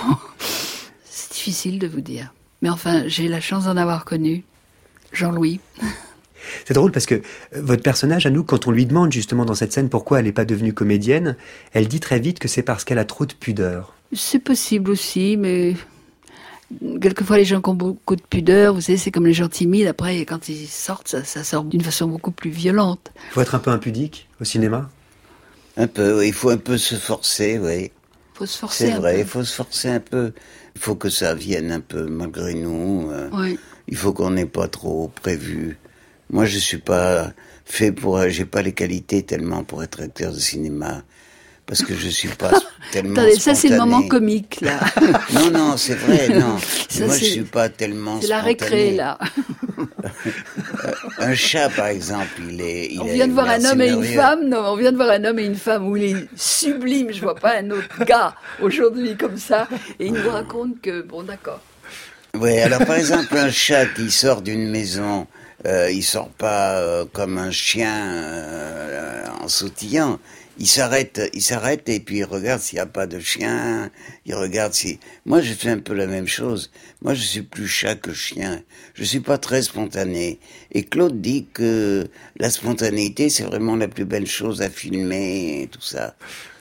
*laughs* C'est difficile de vous dire. Mais enfin, j'ai la chance d'en avoir connu. Jean-Louis. *laughs* C'est drôle parce que euh, votre personnage, à nous, quand on lui demande justement dans cette scène pourquoi elle n'est pas devenue comédienne, elle dit très vite que c'est parce qu'elle a trop de pudeur. C'est possible aussi, mais quelquefois les gens qui ont beaucoup de pudeur, vous savez, c'est comme les gens timides. Après, quand ils sortent, ça, ça sort d'une façon beaucoup plus violente. Il faut être un peu impudique au cinéma? Un peu, oui, il faut un peu se forcer, oui. faut se forcer C'est vrai, il faut se forcer un peu. Il faut que ça vienne un peu malgré nous. euh, Oui. Il faut qu'on n'ait pas trop prévu. Moi, je suis pas fait pour. J'ai pas les qualités tellement pour être acteur de cinéma. Parce que je suis pas *laughs* tellement. Attendez, ça c'est le moment comique là. *laughs* Non, non, c'est vrai, non. *laughs* Ça, Moi, je suis pas tellement. C'est la récré là. Un chat, par exemple, il est. il On est- vient de voir un homme et une femme. Non, on vient de voir un homme et une femme où il est sublime. Je vois pas un autre gars aujourd'hui comme ça. Et il nous raconte que bon, d'accord. Oui, alors par exemple, un chat qui sort d'une maison, euh, il sort pas euh, comme un chien euh, en sautillant. Il s'arrête, il s'arrête et puis il regarde s'il n'y a pas de chien. Il regarde si. Moi, je fais un peu la même chose. Moi, je suis plus chat que chien. Je suis pas très spontané. Et Claude dit que la spontanéité, c'est vraiment la plus belle chose à filmer et tout ça.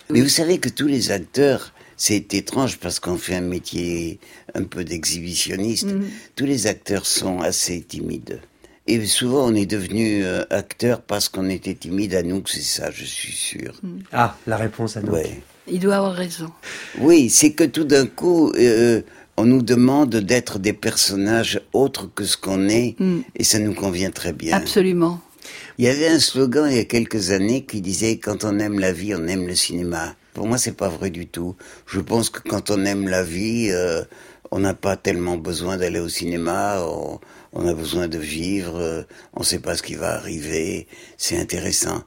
Mais vous savez que tous les acteurs, c'est étrange parce qu'on fait un métier un peu d'exhibitionniste. Mhm. Tous les acteurs sont assez timides. Et souvent, on est devenu euh, acteur parce qu'on était timide à nous, c'est ça, je suis sûr. Ah, la réponse à nous. Ouais. Il doit avoir raison. Oui, c'est que tout d'un coup, euh, on nous demande d'être des personnages autres que ce qu'on est, Mm. et ça nous convient très bien. Absolument. Il y avait un slogan il y a quelques années qui disait quand on aime la vie, on aime le cinéma. Pour moi, c'est pas vrai du tout. Je pense que quand on aime la vie, euh, on n'a pas tellement besoin d'aller au cinéma. On, on a besoin de vivre. euh, on ne sait pas ce qui va arriver. C'est intéressant.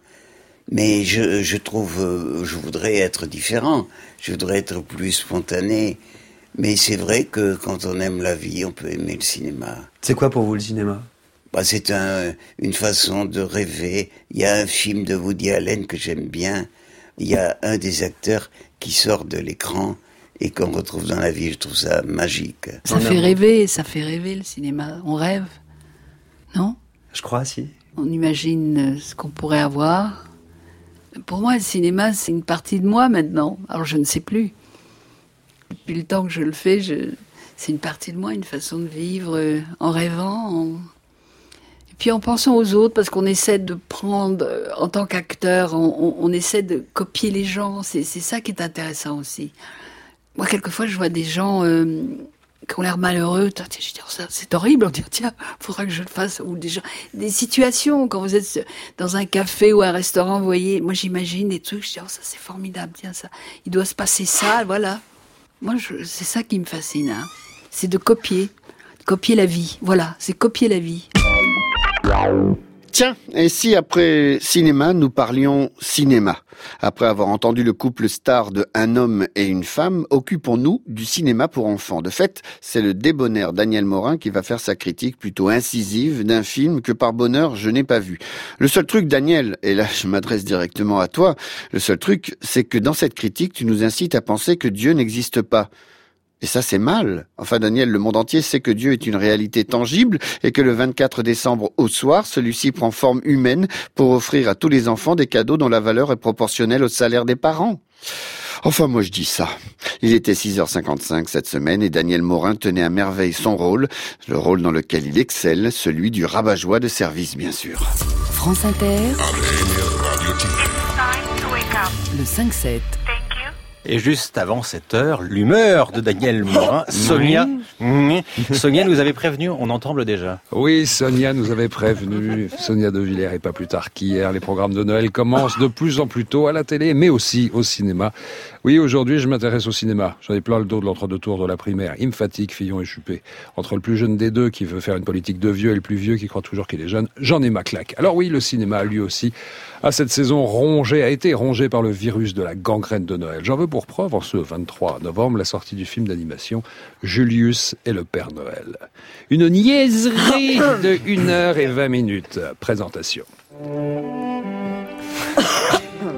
Mais je, je trouve, euh, je voudrais être différent. Je voudrais être plus spontané. Mais c'est vrai que quand on aime la vie, on peut aimer le cinéma. C'est quoi pour vous le cinéma? Bah, c'est un, une façon de rêver. Il y a un film de Woody Allen que j'aime bien. Il y a un des acteurs qui sort de l'écran et qu'on retrouve dans la vie. Je trouve ça magique. Ça fait rêver, ça fait rêver le cinéma. On rêve, non? Je crois, si. On imagine euh, ce qu'on pourrait avoir. Pour moi, le cinéma, c'est une partie de moi maintenant. Alors, je ne sais plus. Depuis le temps que je le fais, je... c'est une partie de moi, une façon de vivre euh, en rêvant. en- puis en pensant aux autres, parce qu'on essaie de prendre, euh, en tant qu'acteur, on, essaie de copier les gens. C'est ça qui est intéressant aussi. Moi, quelquefois, je vois des gens euh, qui ont l'air malheureux. C'est horrible. On dit, tiens, faudra que je le fasse. Ou des gens, des situations, quand vous êtes dans un café ou un restaurant, vous voyez, moi, j'imagine des trucs. Je dis, oh, ça, c'est formidable. Tiens, ça, il doit se passer ça. Voilà. Moi, c'est ça qui me fascine. hein. C'est de copier. De copier la vie. Voilà. C'est copier la vie. Tiens, et si après cinéma, nous parlions cinéma? Après avoir entendu le couple star de Un homme et une femme, occupons-nous du cinéma pour enfants? De fait, c'est le débonnaire Daniel Morin qui va faire sa critique plutôt incisive d'un film que par bonheur je n'ai pas vu. Le seul truc, Daniel, et là je m'adresse directement à toi, le seul truc, c'est que dans cette critique, tu nous incites à penser que Dieu n'existe pas. Et ça, c'est mal. Enfin, Daniel, le monde entier sait que Dieu est une réalité tangible et que le 24 décembre au soir, celui-ci prend forme humaine pour offrir à tous les enfants des cadeaux dont la valeur est proportionnelle au salaire des parents. Enfin, moi, je dis ça. Il était 6h55 cette semaine et Daniel Morin tenait à merveille son rôle, le rôle dans lequel il excelle, celui du rabat-joie de service, bien sûr. France Inter, le 5-7. Et juste avant cette heure, l'humeur de Daniel Morin. *laughs* Sonia. *laughs* Sonia nous avait prévenu, on en tremble déjà. Oui, Sonia nous avait prévenu. Sonia De Villers et pas plus tard qu'hier. Les programmes de Noël commencent de plus en plus tôt à la télé, mais aussi au cinéma. Oui, aujourd'hui, je m'intéresse au cinéma. J'en ai plein le dos de l'entre-deux tours de la primaire. Il me fatigue, Fillon et Juppé. Entre le plus jeune des deux qui veut faire une politique de vieux et le plus vieux qui croit toujours qu'il est jeune, j'en ai ma claque. Alors oui, le cinéma, lui aussi, a cette saison rongée, a été rongé par le virus de la gangrène de Noël. J'en veux pour preuve, en ce 23 novembre, la sortie du film d'animation Julius et le Père Noël. Une niaiserie *coughs* de 1 heure et 20 minutes. Présentation. *coughs*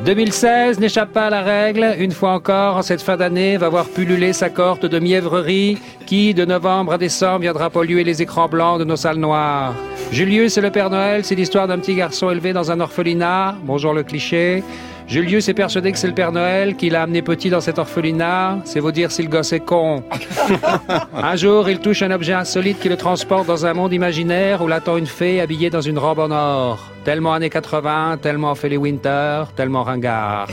2016 n'échappe pas à la règle. Une fois encore, en cette fin d'année, va voir pulluler sa cohorte de mièvreries qui, de novembre à décembre, viendra polluer les écrans blancs de nos salles noires. Julius et le Père Noël, c'est l'histoire d'un petit garçon élevé dans un orphelinat. Bonjour le cliché. Julius est persuadé que c'est le Père Noël qui l'a amené petit dans cet orphelinat. C'est vous dire si le gosse est con. *laughs* un jour, il touche un objet insolite qui le transporte dans un monde imaginaire où l'attend une fée habillée dans une robe en or. Tellement années 80, tellement Ophélie Winter, tellement ringard.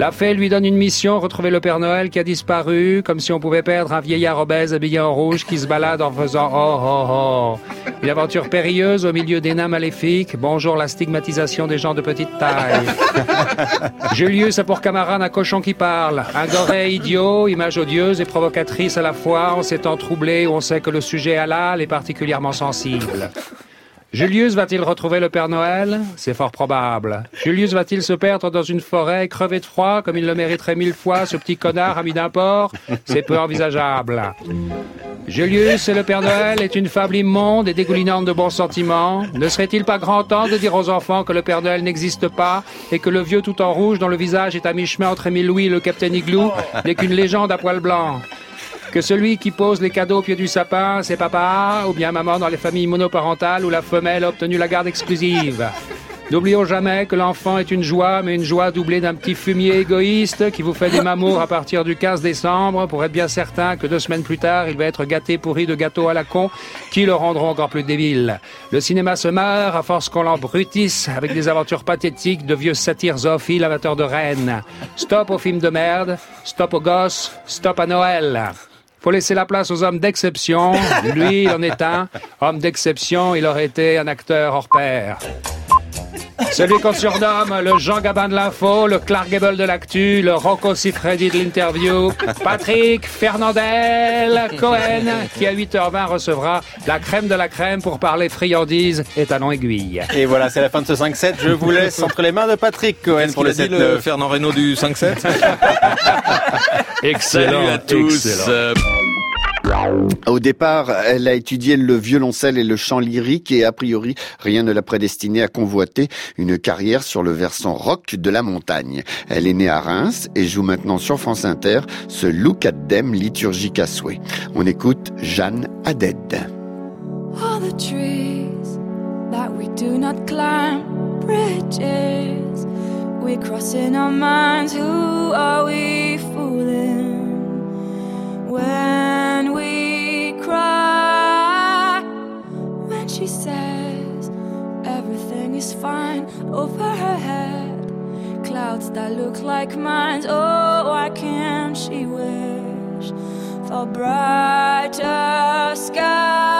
La fée lui donne une mission, retrouver le Père Noël qui a disparu, comme si on pouvait perdre un vieillard obèse habillé en rouge qui se balade en faisant oh oh oh. Une aventure périlleuse au milieu des nains maléfiques. Bonjour la stigmatisation des gens de petite taille. *laughs* Julius a pour camarade un cochon qui parle. Un goré idiot, image odieuse et provocatrice à la fois, en s'étant troublé on sait que le sujet halal est particulièrement sensible. Julius va-t-il retrouver le Père Noël? C'est fort probable. Julius va-t-il se perdre dans une forêt, crever de froid, comme il le mériterait mille fois, ce petit connard ami d'un porc? C'est peu envisageable. Julius et le Père Noël est une fable immonde et dégoulinante de bons sentiments. Ne serait-il pas grand temps de dire aux enfants que le Père Noël n'existe pas et que le vieux tout en rouge dont le visage est à mi-chemin entre Émile Louis et le Capitaine Igloo n'est qu'une légende à poil blanc? Que celui qui pose les cadeaux au pied du sapin, c'est papa ou bien maman dans les familles monoparentales où la femelle a obtenu la garde exclusive. N'oublions jamais que l'enfant est une joie, mais une joie doublée d'un petit fumier égoïste qui vous fait des mamours à partir du 15 décembre pour être bien certain que deux semaines plus tard, il va être gâté pourri de gâteaux à la con qui le rendront encore plus débile. Le cinéma se meurt à force qu'on l'embrutisse avec des aventures pathétiques de vieux satyres zoophiles amateurs de reines. Stop aux films de merde, stop aux gosses, stop à Noël. Faut laisser la place aux hommes d'exception. *laughs* Lui, il en est un. Homme d'exception, il aurait été un acteur hors pair. Celui qu'on surnomme le Jean Gabin de l'info, le Clark Gable de l'actu, le Rocco Siffredi de l'interview, Patrick Fernandel Cohen, qui à 8h20 recevra la crème de la crème pour parler friandises et talons aiguilles. Et voilà, c'est la fin de ce 5-7. Je vous laisse entre les mains de Patrick Cohen pour le a dit, 7 le Fernand Reynaud du 5-7 Excellent, *laughs* Salut à tous. excellent. Euh, Au départ, elle a étudié le violoncelle et le chant lyrique et a priori, rien ne l'a prédestinée à convoiter une carrière sur le versant rock de la montagne. Elle est née à Reims et joue maintenant sur France Inter ce Look at Them liturgique à souhait. On écoute Jeanne Haddad. Cry? When she says everything is fine over her head, clouds that look like mine. Oh, why can't she wish for brighter skies?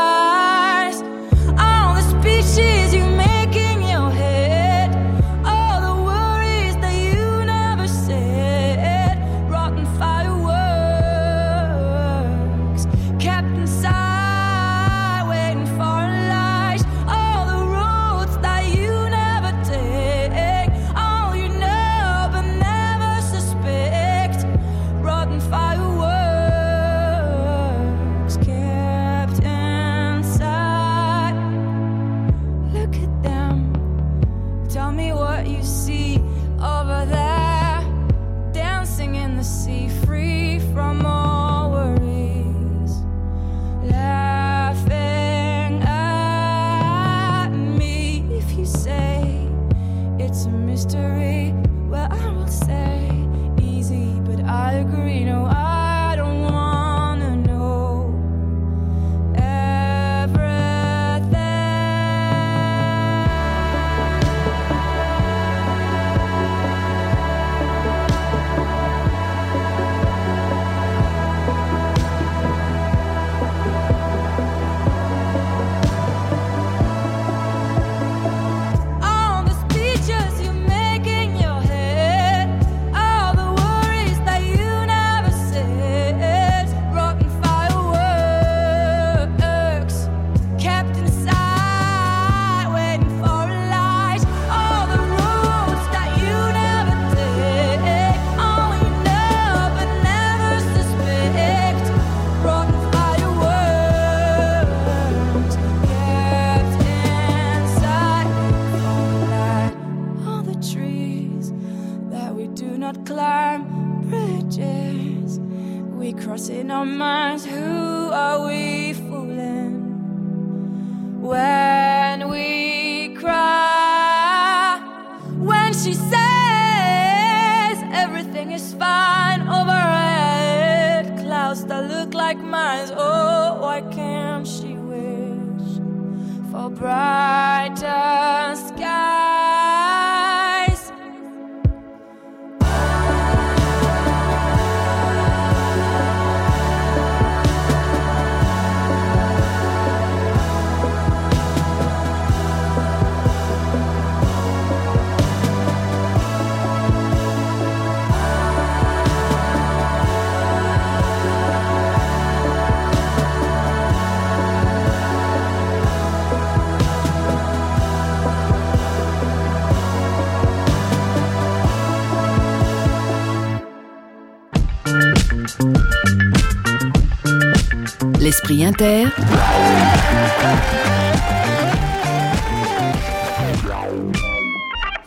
Inter.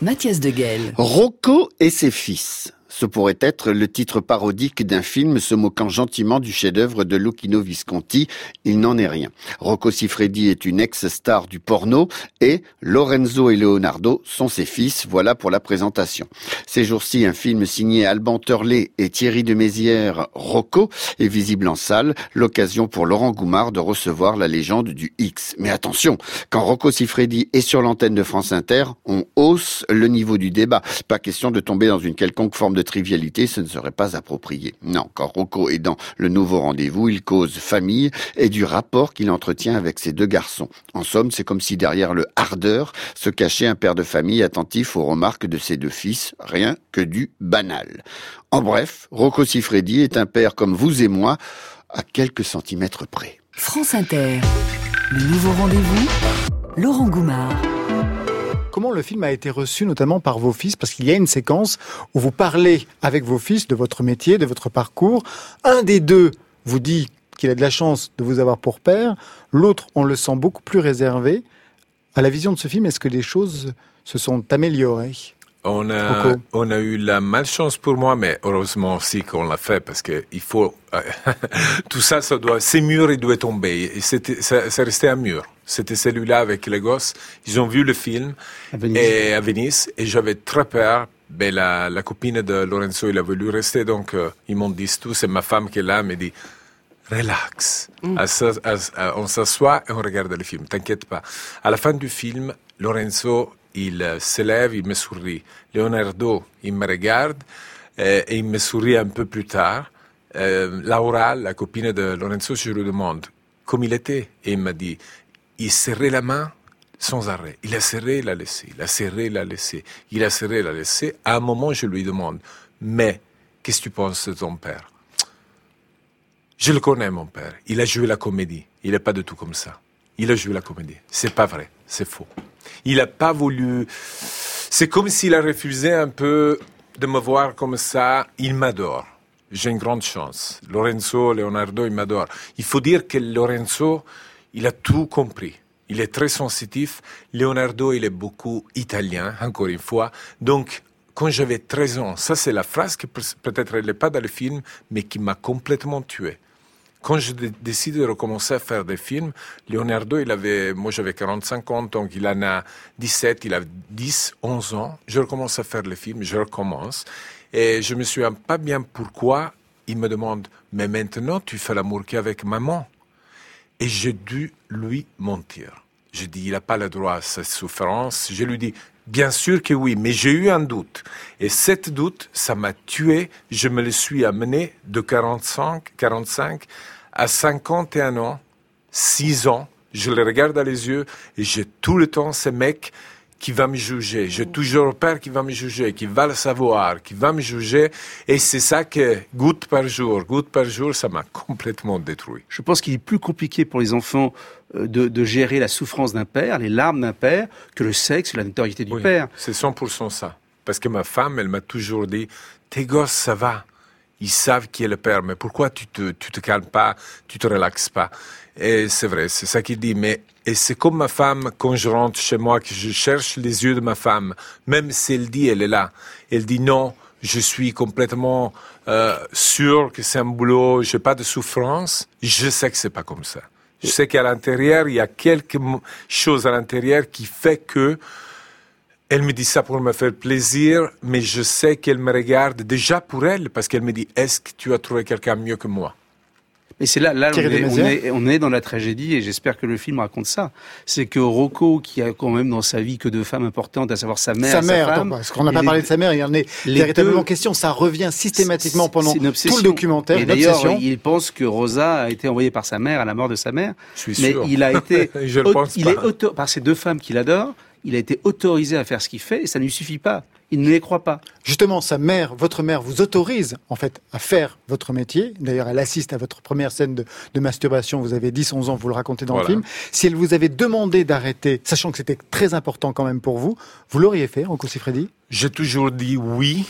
Mathias de Guel. Rocco et ses fils. Ce pourrait être le titre parodique d'un film se moquant gentiment du chef-d'œuvre de Lucchino Visconti. Il n'en est rien. Rocco Siffredi est une ex-star du porno et Lorenzo et Leonardo sont ses fils. Voilà pour la présentation. Ces jours-ci, un film signé Alban Turley et Thierry de Mézières, Rocco, est visible en salle. L'occasion pour Laurent Goumard de recevoir la légende du X. Mais attention, quand Rocco Siffredi est sur l'antenne de France Inter, on hausse le niveau du débat. Pas question de tomber dans une quelconque forme de trivialité, ce ne serait pas approprié. Non, quand Rocco est dans le nouveau rendez-vous, il cause famille et du rapport qu'il entretient avec ses deux garçons. En somme, c'est comme si derrière le hardeur se cachait un père de famille attentif aux remarques de ses deux fils, rien que du banal. En bref, Rocco Siffredi est un père comme vous et moi, à quelques centimètres près. France Inter. Le nouveau rendez-vous. Laurent Goumard. Comment le film a été reçu, notamment par vos fils Parce qu'il y a une séquence où vous parlez avec vos fils de votre métier, de votre parcours. Un des deux vous dit qu'il a de la chance de vous avoir pour père. L'autre, on le sent beaucoup plus réservé. À la vision de ce film, est-ce que les choses se sont améliorées? On a, on a eu la malchance pour moi, mais heureusement aussi qu'on l'a fait parce que il faut euh, *laughs* tout ça, ça doit, ces murs, ils doivent tomber. Et c'était, ça, ça restait un mur. C'était celui-là avec les gosses. Ils ont vu le film À Venise. et à Venise et j'avais très peur. Ben, la, la copine de Lorenzo, il a voulu rester, donc euh, ils m'ont dit tout. C'est ma femme qui est là, me dit relax. Mm. On s'assoit et on regarde le film. T'inquiète pas. À la fin du film, Lorenzo, il se lève, il me sourit. Leonardo, il me regarde euh, et il me sourit un peu plus tard. Euh, Laura, la copine de Lorenzo, je lui demande comme il était. Et il m'a dit, il serrait la main sans arrêt. Il a serré, il a laissé. Il a serré, il a laissé. Il a serré, il a laissé. À un moment, je lui demande, mais qu'est-ce que tu penses de ton père? Je le connais, mon père. Il a joué la comédie. Il n'est pas du tout comme ça. Il a joué la comédie. C'est pas vrai. C'est faux. Il n'a pas voulu. C'est comme s'il a refusé un peu de me voir comme ça. Il m'adore. J'ai une grande chance. Lorenzo, Leonardo, il m'adore. Il faut dire que Lorenzo, il a tout compris. Il est très sensitif. Leonardo, il est beaucoup italien, encore une fois. Donc, quand j'avais 13 ans, ça c'est la phrase qui peut- peut-être n'est pas dans le film, mais qui m'a complètement tué. Quand je dé- décide de recommencer à faire des films, Leonardo, il avait, moi j'avais 45 ans, donc il en a 17, il a 10, 11 ans. Je recommence à faire les films, je recommence. Et je me souviens pas bien pourquoi? Il me demande, mais maintenant tu fais l'amour qu'avec maman. Et j'ai dû lui mentir. Je dis, il n'a pas le droit à sa souffrance. Je lui dis, bien sûr que oui, mais j'ai eu un doute. Et cet doute, ça m'a tué. Je me le suis amené de 45, 45 à 51 ans, 6 ans. Je le regarde dans les yeux et j'ai tout le temps ce mec qui va me juger. J'ai toujours le père qui va me juger, qui va le savoir, qui va me juger. Et c'est ça que, goutte par jour, goutte par jour, ça m'a complètement détruit. Je pense qu'il est plus compliqué pour les enfants euh, de, de gérer la souffrance d'un père, les larmes d'un père, que le sexe, la notoriété du Oui, père. C'est 100% ça. Parce que ma femme, elle m'a toujours dit, tes gosses, ça va. Ils savent qui est le père, mais pourquoi tu te, tu te calmes pas, tu te relaxes pas? Et c'est vrai, c'est ça qu'il dit. Mais et c'est comme ma femme, quand je rentre chez moi, que je cherche les yeux de ma femme, même si elle dit, elle est là. Elle dit non, je suis complètement euh, sûr que c'est un boulot, j'ai pas de souffrance. Je sais que c'est pas comme ça. Je sais qu'à l'intérieur, il y a quelque chose à l'intérieur qui fait que elle me dit ça pour me faire plaisir, mais je sais qu'elle me regarde déjà pour elle, parce qu'elle me dit, est-ce que tu as trouvé quelqu'un mieux que moi? Et c'est là, là on est, on, Desmazières. est, on est dans la tragédie et j'espère que le film raconte ça. C'est que Rocco, qui a quand même dans sa vie que deux femmes importantes, à savoir sa mère sa mère, sa femme. attends, parce qu'on n'a pas parlé de sa mère, il y en est les véritablement deux- question. Ça revient systématiquement pendant tout le documentaire. Et d'ailleurs, il pense que Rosa a été envoyée par sa mère à la mort de sa mère. suis mais sûr. il a *laughs* été, Je le au- pense il pas. est auto, par ces deux femmes qu'il adore, il a été autorisé à faire ce qu'il fait et ça ne lui suffit pas. Il ne les croit pas. Justement, sa mère, votre mère, vous autorise en fait à faire votre métier. D'ailleurs, elle assiste à votre première scène de, de masturbation. Vous avez 10-11 ans, vous le racontez dans Voilà. le film. Si elle vous avait demandé d'arrêter, sachant que c'était très important quand même pour vous, vous l'auriez fait, Rocco Siffredi? J'ai toujours dit oui.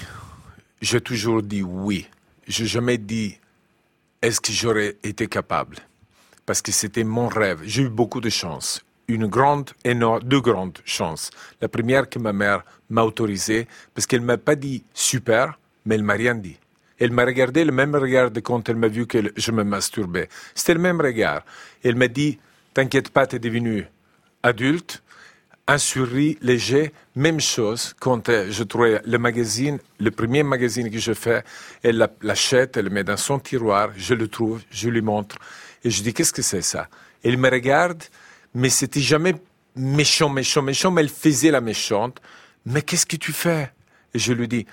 J'ai toujours dit oui. J'ai jamais dit est-ce que j'aurais été capable? Parce que c'était mon rêve. J'ai eu beaucoup de chance. Une grande, énorme, deux grandes chances. La première que ma mère m'a autorisé, parce qu'elle m'a pas dit super, mais elle m'a rien dit. Elle m'a regardé le même regard de quand elle m'a vu que je me masturbais. C'était le même regard. Elle m'a dit, t'inquiète pas, t'es devenu adulte, un sourire léger, même chose quand euh, je trouvais le magazine, le premier magazine que je fais, elle la- l'achète, elle le met dans son tiroir, je le trouve, je lui montre, et je dis qu'est-ce que c'est ça? Elle me regarde, mais c'était jamais méchant, méchant, méchant, mais elle faisait la méchante. Mais qu'est-ce que tu fais? Et je lui dis,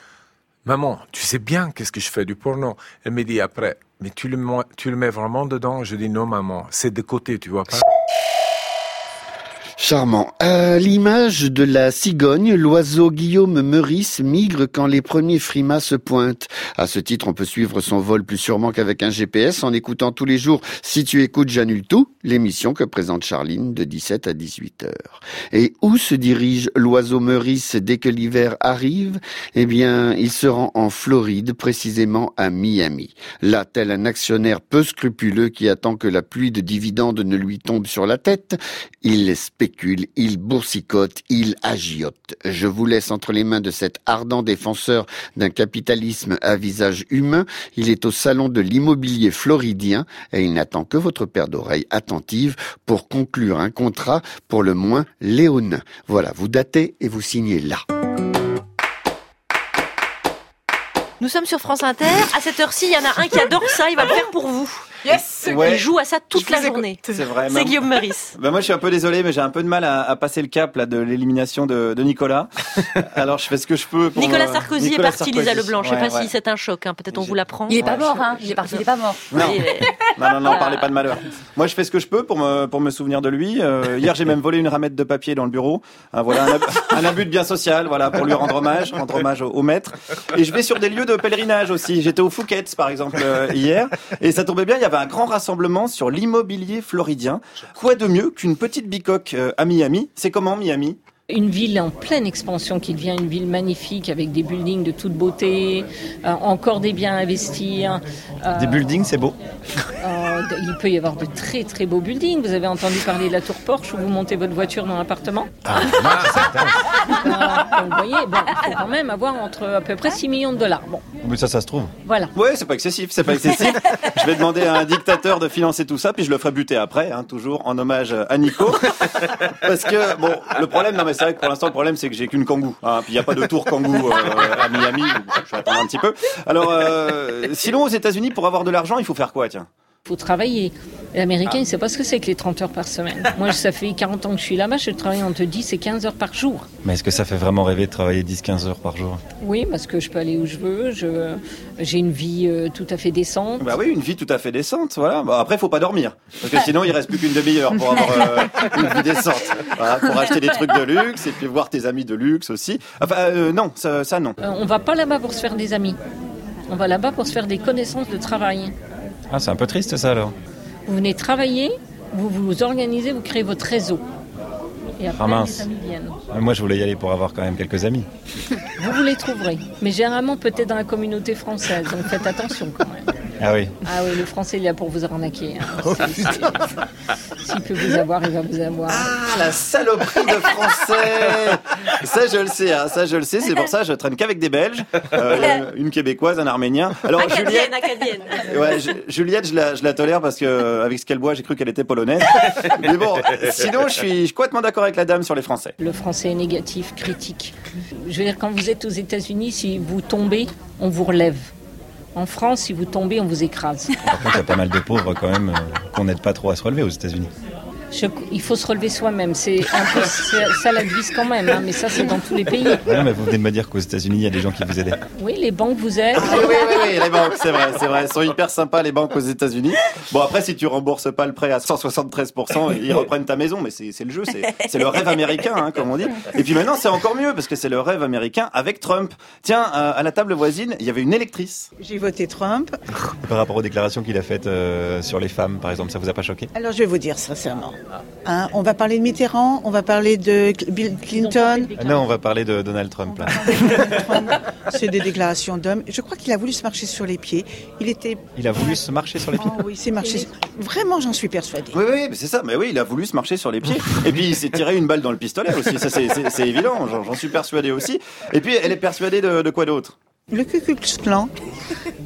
maman, tu sais bien qu'est-ce que je fais du porno. Elle me dit après, mais tu le, tu le mets vraiment dedans? Je dis non, maman, c'est de côté, tu vois pas? Charmant. À l'image de la cigogne, l'oiseau Guillaume Meurice migre quand les premiers frimas se pointent. À ce titre, on peut suivre son vol plus sûrement qu'avec un GPS en écoutant tous les jours Si tu écoutes, j'annule tout, l'émission que présente Charline de 17 à 18 heures. Et où se dirige l'oiseau Meurice dès que l'hiver arrive? Eh bien, il se rend en Floride, précisément à Miami. Là, tel un actionnaire peu scrupuleux qui attend que la pluie de dividendes ne lui tombe sur la tête, il il boursicote, il agiote. Je vous laisse entre les mains de cet ardent défenseur d'un capitalisme à visage humain. Il est au salon de l'immobilier floridien et il n'attend que votre paire d'oreilles attentive pour conclure un contrat pour le moins léonin. Voilà, vous datez et vous signez là. Nous sommes sur France Inter. À cette heure-ci, il y en a un qui adore ça. Il va le faire pour vous. Yes Il joue à ça toute la journée. C'est vrai. C'est Guillaume Meurice. *laughs* Ben moi, je suis un peu désolé, mais j'ai un peu de mal à, à passer le cap là de l'élimination de, de Nicolas. *laughs* Alors, je fais ce que je peux. Pour Nicolas me- Sarkozy Nicolas est parti, Lisa. Leblanc. Je sais Ouais, pas ouais. si c'est un choc. hein. Peut-être on vous l'apprend. Il est pas mort, hein. Il est parti, il est pas mort. Non. *laughs* Non, non, non, parlez pas de malheur. Moi, je fais ce que je peux pour me, pour me souvenir de lui. Euh, hier, j'ai même volé une ramette de papier dans le bureau. Hein, voilà, un, ab- un abus de bien social, voilà, pour lui rendre hommage, rendre hommage au, au maître. Et je vais sur des lieux de pèlerinage aussi. J'étais au Fouquet's, par exemple, euh, hier. Et ça tombait bien, il y avait un grand rassemblement sur l'immobilier floridien. Quoi de mieux qu'une petite bicoque euh, à Miami? C'est comment, Miami? Une ville en pleine expansion qui devient une ville magnifique avec des buildings de toute beauté, euh, encore des biens à investir. euh, Des buildings, c'est beau. euh, il peut y avoir de très très beaux buildings. Vous avez entendu parler de la tour Porsche où vous montez votre voiture dans l'appartement? Euh, Vous voyez, bon, il faut quand même avoir entre à peu près 6 millions de dollars. Bon, Mais ça, ça se trouve. voilà. Ouais, c'est pas excessif, c'est pas excessif. *laughs* je vais demander à un dictateur de financer tout ça, puis je le ferai buter après, hein, toujours en hommage à Nico. *laughs* Parce que, bon, le problème, non mais c'est vrai que pour l'instant, le problème, c'est que j'ai qu'une Kangoo. Hein, puis il n'y a pas de tour Kangoo euh, à Miami, je vais attendre un petit peu. Alors, euh, sinon, aux États-Unis, pour avoir de l'argent, il faut faire quoi, tiens? Faut travailler. L'américain, il ne sait pas ce que c'est que les 30 heures par semaine. *laughs* Moi, ça fait 40 ans que je suis là-bas, je travaille entre 10 et 15 heures par jour. Mais est-ce que ça fait vraiment rêver de travailler 10-15 heures par jour? Oui, parce que je peux aller où je veux, je, j'ai une vie euh, tout à fait décente. Bah oui, une vie tout à fait décente, voilà. Bah, après, faut pas dormir, parce que *laughs* sinon, il reste plus qu'une demi-heure pour avoir euh, *laughs* une vie décente. Voilà, pour acheter des trucs de luxe et puis voir tes amis de luxe aussi. Enfin, euh, non, ça, ça non. Euh, on va pas là-bas pour se faire des amis. On va là-bas pour se faire des connaissances de travail. Ah, c'est un peu triste ça alors. Vous venez travailler, vous vous organisez, vous créez votre réseau. Et après, Ah, mince. les amis viennent. Ah, Moi, je voulais y aller pour avoir quand même quelques amis. Vous vous les trouverez. Mais généralement, peut-être dans la communauté française. Donc faites attention quand même. Ah oui. Ah oui, le français, il est là pour vous arnaquer. hein. Si- si- S'il peut vous avoir, il va vous avoir. Ah, la saloperie de français Ça, je le sais, hein, ça, je le sais. C'est pour ça, je traîne qu'avec des Belges, euh, une québécoise, un arménien. Alors, Juliette, Acadienne, acadienne. ouais, je- Juliette, je la, je la tolère parce que euh, avec ce qu'elle boit, j'ai cru qu'elle était polonaise. Mais bon, sinon, je suis, je suis complètement d'accord avec la dame sur les Français. Le français est négatif, critique. Je veux dire, quand vous êtes aux États-Unis, si vous tombez, on vous relève. En France, si vous tombez, on vous écrase. Par contre, il y a pas mal de pauvres quand même euh, qu'on n'aide pas trop à se relever aux États-Unis. Je- il faut se relever soi-même. C'est un peu ça la devise quand même, hein, mais ça c'est dans tous les pays. Ouais, non, mais vous venez de me dire qu'aux États-Unis, il y a des gens qui vous aident. Oui, les banques vous aident. Oui, oui, oui, oui, les banques, c'est vrai, c'est vrai. Elles sont hyper sympas, les banques aux États-Unis. Bon, après, si tu rembourses pas le prêt à 173%, ils reprennent ta maison, mais c'est le jeu, c'est c'est le rêve américain, hein, comme on dit. Et puis maintenant, c'est encore mieux, parce que c'est le rêve américain avec Trump. Tiens, euh, à la table voisine, il y avait une électrice. J'ai voté Trump. Par rapport aux déclarations qu'il a faites euh, sur les femmes, par exemple, ça vous a pas choqué? Alors je vais vous dire sincèrement. Hein, on va parler de Mitterrand, on va parler de Bill Clinton. Non, on va parler de Donald Trump. Là. C'est des déclarations d'hommes. Je crois qu'il a voulu se marcher sur les pieds. Il était. Il a voulu se marcher sur les pieds. Oh oui, c'est marché. Vraiment, j'en suis persuadée. Oui, oui, mais c'est ça. Mais oui, il a voulu se marcher sur les pieds. Et puis, il s'est tiré une balle dans le pistolet aussi. Ça, c'est- c'est c'est évident. J'en j'en suis persuadé aussi. Et puis, elle est persuadée de, de quoi d'autre? Le Ku Klux Klan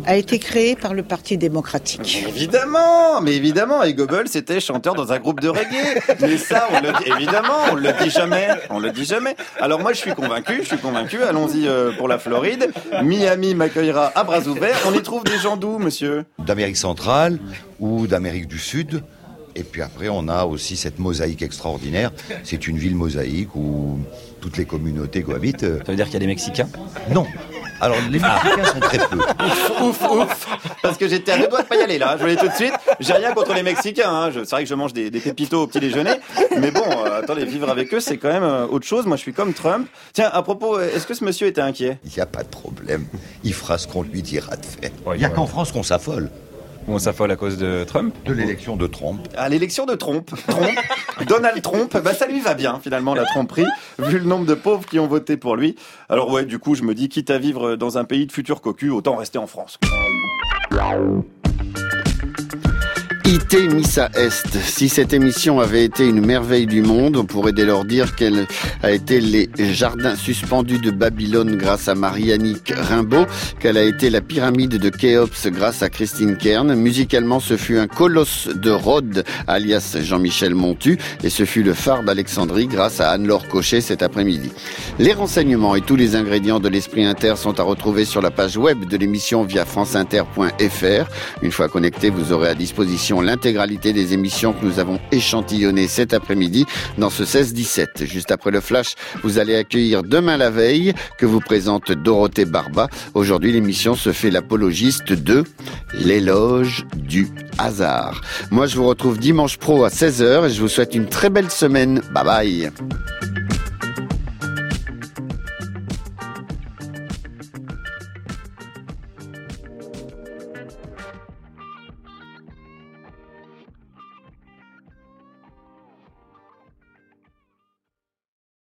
a été créé par le Parti démocratique. Évidemment, mais évidemment, et Goebbels était chanteur dans un groupe de reggae. Mais ça, on le dit, évidemment, on le dit jamais, on le dit jamais. Alors moi, je suis convaincu, je suis convaincu. Allons-y euh, pour la Floride. Miami m'accueillera à bras ouverts. On y trouve des gens d'où, monsieur? d'Amérique centrale ou d'Amérique du Sud. Et puis après, on a aussi cette mosaïque extraordinaire. C'est une ville mosaïque où toutes les communautés cohabitent. Ça veut dire qu'il y a des Mexicains? Non. Alors, les Mexicains sont très peu. Ouf, ouf, ouf. Parce que j'étais à deux doigts de pas y aller là. Je dis tout de suite. J'ai rien contre les Mexicains. Hein. Je- C'est vrai que je mange des, des pépitos au petit déjeuner. Mais bon, euh, attendez, vivre avec eux, c'est quand même euh, autre chose. Moi, je suis comme Trump. Tiens, à propos, euh, est-ce que ce monsieur était inquiet? Il n'y a pas de problème. Il fera ce qu'on lui dira de faire. Il n'y a qu'en France qu'on s'affole. On s'affole à cause de Trump De l'élection de Trump. À l'élection de Trump, Trump, Donald Trump, bah ça lui va bien finalement la tromperie, vu le nombre de pauvres qui ont voté pour lui. Alors ouais, du coup, je me dis, quitte à vivre dans un pays de futurs cocus, autant rester en France. IT Missa Est. Si cette émission avait été une merveille du monde, on pourrait dès lors dire qu'elle a été les jardins suspendus de Babylone grâce à Marie-Annick Rimbaud, qu'elle a été la pyramide de Khéops grâce à Christine Kern. Musicalement, ce fut un colosse de Rhodes, alias Jean-Michel Montu, et ce fut le phare d'Alexandrie grâce à Anne-Laure Cochet cet après-midi. Les renseignements et tous les ingrédients de l'Esprit Inter sont à retrouver sur la page web de l'émission via franceinter.fr. Une fois connecté, vous aurez à l'intégralité des émissions que nous avons échantillonnées cet après-midi dans ce 16-17. Juste après le flash, vous allez accueillir demain la veille que vous présente Dorothée Barba. Aujourd'hui, l'émission se fait l'apologiste de l'éloge du hasard. Moi, je vous retrouve dimanche pro à 16h et je vous souhaite une très belle semaine. Bye bye.